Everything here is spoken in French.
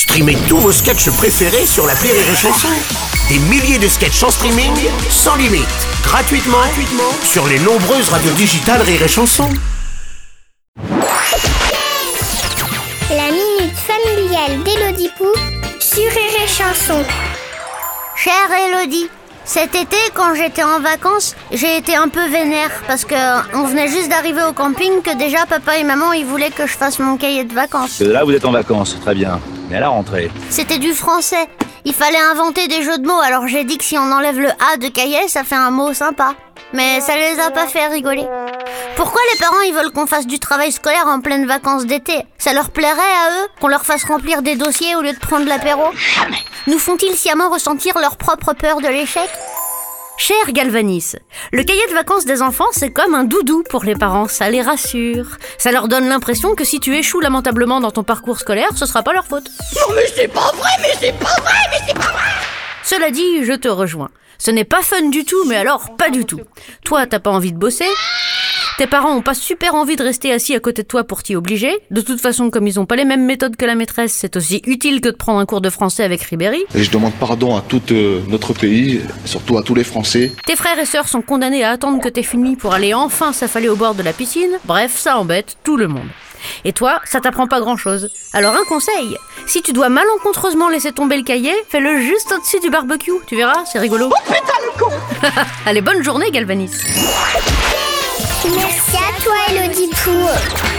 Streamez tous vos sketchs préférés sur la Rire et Chanson. Des milliers de sketchs en streaming, sans limite, gratuitement, gratuitement sur les nombreuses radios digitales Rire et Chanson. La minute familiale d'Élodie Pou sur Rire et Chanson. Chère Elodie, cet été, quand j'étais en vacances, j'ai été un peu vénère parce que on venait juste d'arriver au camping que déjà papa et maman ils voulaient que je fasse mon cahier de vacances. Là, vous êtes en vacances, très bien. Mais à la rentrée, C'était du français. Il fallait inventer des jeux de mots, alors j'ai dit que si on enlève le A de cahier, ça fait un mot sympa. Mais ça les a pas fait rigoler. Pourquoi les parents ils veulent qu'on fasse du travail scolaire en pleine vacances d'été? Ça leur plairait à eux qu'on leur fasse remplir des dossiers au lieu de prendre l'apéro? Nous font-ils sciemment ressentir leur propre peur de l'échec? Cher Galvanis, le cahier de vacances des enfants, c'est comme un doudou pour les parents, ça les rassure. Ça leur donne l'impression que si tu échoues lamentablement dans ton parcours scolaire, ce sera pas leur faute. Non mais c'est pas vrai, mais c'est pas vrai, mais c'est pas vrai Cela dit, je te rejoins. Ce n'est pas fun du tout, mais alors pas du tout. Toi, t'as pas envie de bosser? Tes parents ont pas super envie de rester assis à côté de toi pour t'y obliger. De toute façon, comme ils ont pas les mêmes méthodes que la maîtresse, c'est aussi utile que de prendre un cours de français avec Ribéry. Et je demande pardon à tout euh, notre pays, surtout à tous les Français. Tes frères et sœurs sont condamnés à attendre que t'aies fini pour aller enfin s'affaler au bord de la piscine. Bref, ça embête tout le monde. Et toi, ça t'apprend pas grand chose. Alors un conseil, si tu dois malencontreusement laisser tomber le cahier, fais-le juste au-dessus du barbecue, tu verras, c'est rigolo. Oh putain le con Allez, bonne journée Galvanis. Look.